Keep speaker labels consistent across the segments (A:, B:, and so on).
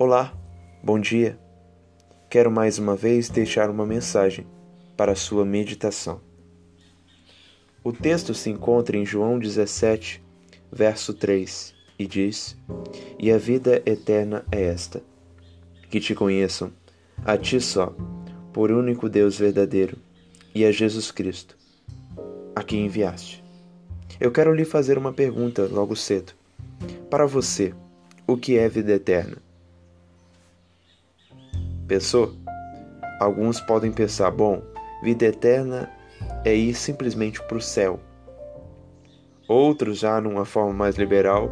A: Olá, bom dia. Quero mais uma vez deixar uma mensagem para sua meditação. O texto se encontra em João 17, verso 3, e diz: E a vida eterna é esta, que te conheçam, a ti só, por único Deus verdadeiro, e a Jesus Cristo, a quem enviaste. Eu quero lhe fazer uma pergunta logo cedo. Para você, o que é vida eterna? Pensou? Alguns podem pensar: bom, vida eterna é ir simplesmente para o céu. Outros, já numa forma mais liberal,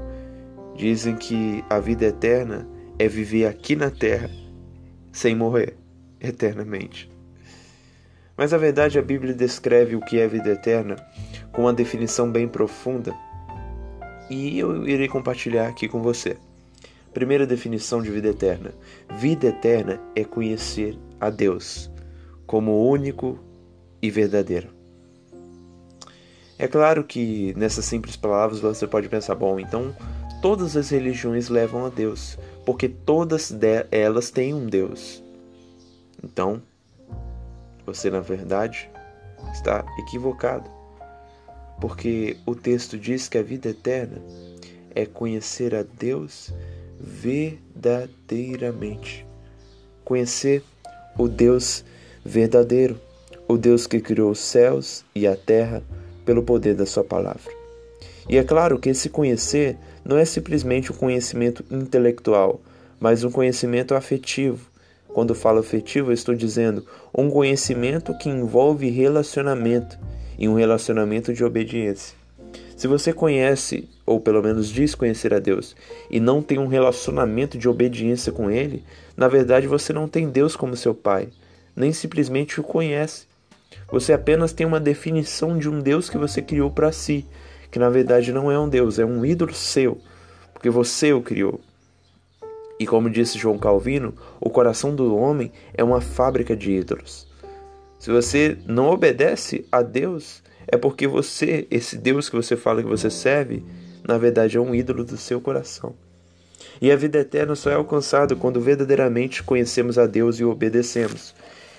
A: dizem que a vida eterna é viver aqui na terra sem morrer eternamente. Mas a verdade, a Bíblia descreve o que é vida eterna com uma definição bem profunda e eu irei compartilhar aqui com você. Primeira definição de vida eterna: vida eterna é conhecer a Deus como único e verdadeiro. É claro que nessas simples palavras você pode pensar, bom, então todas as religiões levam a Deus, porque todas elas têm um Deus. Então, você na verdade está equivocado, porque o texto diz que a vida eterna é conhecer a Deus verdadeiramente. Conhecer o Deus verdadeiro, o Deus que criou os céus e a terra pelo poder da Sua palavra. E é claro que esse conhecer não é simplesmente um conhecimento intelectual, mas um conhecimento afetivo. Quando falo afetivo, eu estou dizendo um conhecimento que envolve relacionamento e um relacionamento de obediência. Se você conhece, ou pelo menos diz conhecer a Deus, e não tem um relacionamento de obediência com Ele, na verdade você não tem Deus como seu Pai, nem simplesmente o conhece. Você apenas tem uma definição de um Deus que você criou para si, que na verdade não é um Deus, é um ídolo seu, porque você o criou. E como disse João Calvino, o coração do homem é uma fábrica de ídolos. Se você não obedece a Deus, é porque você, esse Deus que você fala que você serve, na verdade é um ídolo do seu coração. E a vida eterna só é alcançada quando verdadeiramente conhecemos a Deus e o obedecemos.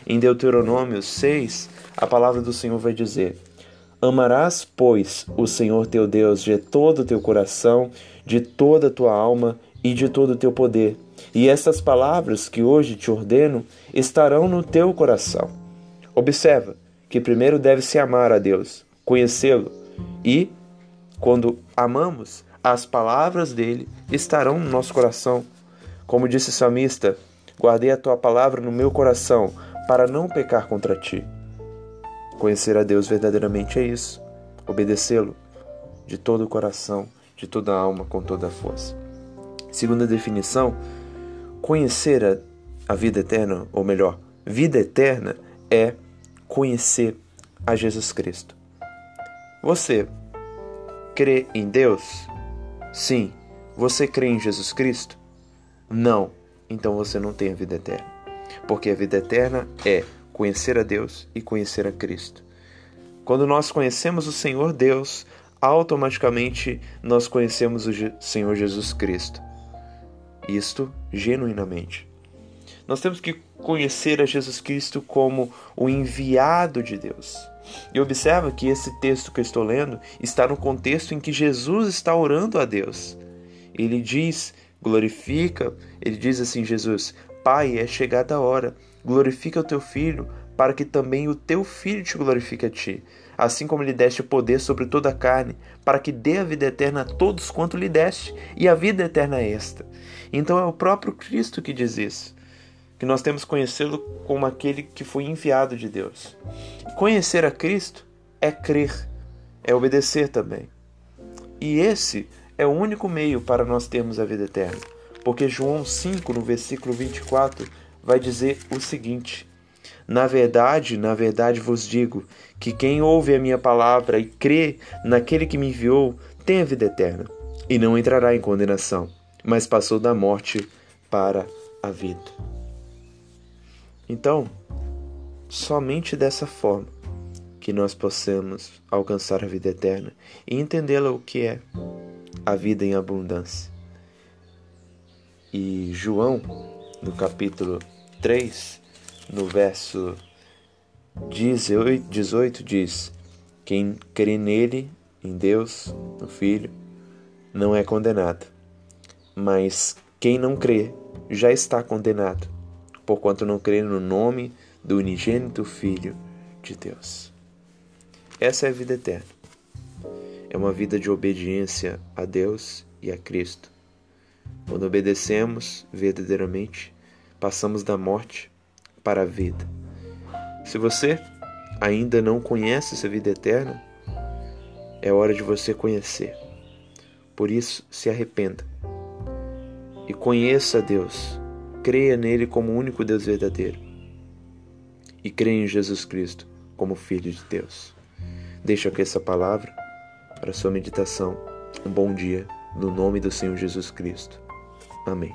A: Em Deuteronômio 6, a palavra do Senhor vai dizer: Amarás, pois, o Senhor teu Deus de todo o teu coração, de toda a tua alma e de todo o teu poder. E estas palavras que hoje te ordeno estarão no teu coração. Observa, que primeiro deve-se amar a Deus, conhecê-lo, e, quando amamos, as palavras dele estarão no nosso coração. Como disse o salmista, guardei a tua palavra no meu coração, para não pecar contra ti. Conhecer a Deus verdadeiramente é isso, obedecê-lo de todo o coração, de toda a alma, com toda a força. Segunda definição, conhecer a, a vida eterna, ou melhor, vida eterna é conhecer a Jesus Cristo. Você crê em Deus? Sim. Você crê em Jesus Cristo? Não. Então você não tem a vida eterna. Porque a vida eterna é conhecer a Deus e conhecer a Cristo. Quando nós conhecemos o Senhor Deus, automaticamente nós conhecemos o Senhor Jesus Cristo. Isto genuinamente. Nós temos que conhecer a Jesus Cristo como o enviado de Deus. E observa que esse texto que eu estou lendo está no contexto em que Jesus está orando a Deus. Ele diz, glorifica, ele diz assim: Jesus, Pai, é chegada a hora, glorifica o teu filho, para que também o teu filho te glorifique a ti, assim como lhe deste poder sobre toda a carne, para que dê a vida eterna a todos quanto lhe deste, e a vida eterna é esta. Então é o próprio Cristo que diz isso que nós temos que conhecê-lo como aquele que foi enviado de Deus. Conhecer a Cristo é crer, é obedecer também. E esse é o único meio para nós termos a vida eterna. Porque João 5, no versículo 24, vai dizer o seguinte: Na verdade, na verdade vos digo que quem ouve a minha palavra e crê naquele que me enviou tem a vida eterna e não entrará em condenação, mas passou da morte para a vida. Então, somente dessa forma que nós possamos alcançar a vida eterna e entendê-la o que é a vida em abundância. E João, no capítulo 3, no verso 18, diz: Quem crê nele, em Deus, no Filho, não é condenado. Mas quem não crê já está condenado, porquanto não crê no nome do unigênito Filho de Deus. Essa é a vida eterna. É uma vida de obediência a Deus e a Cristo. Quando obedecemos verdadeiramente, passamos da morte para a vida. Se você ainda não conhece essa vida eterna, é hora de você conhecer. Por isso, se arrependa e conheça Deus. Creia nele como o único Deus verdadeiro e creia em Jesus Cristo como Filho de Deus. Deixa aqui essa palavra para sua meditação. Um bom dia, no nome do Senhor Jesus Cristo. Amém.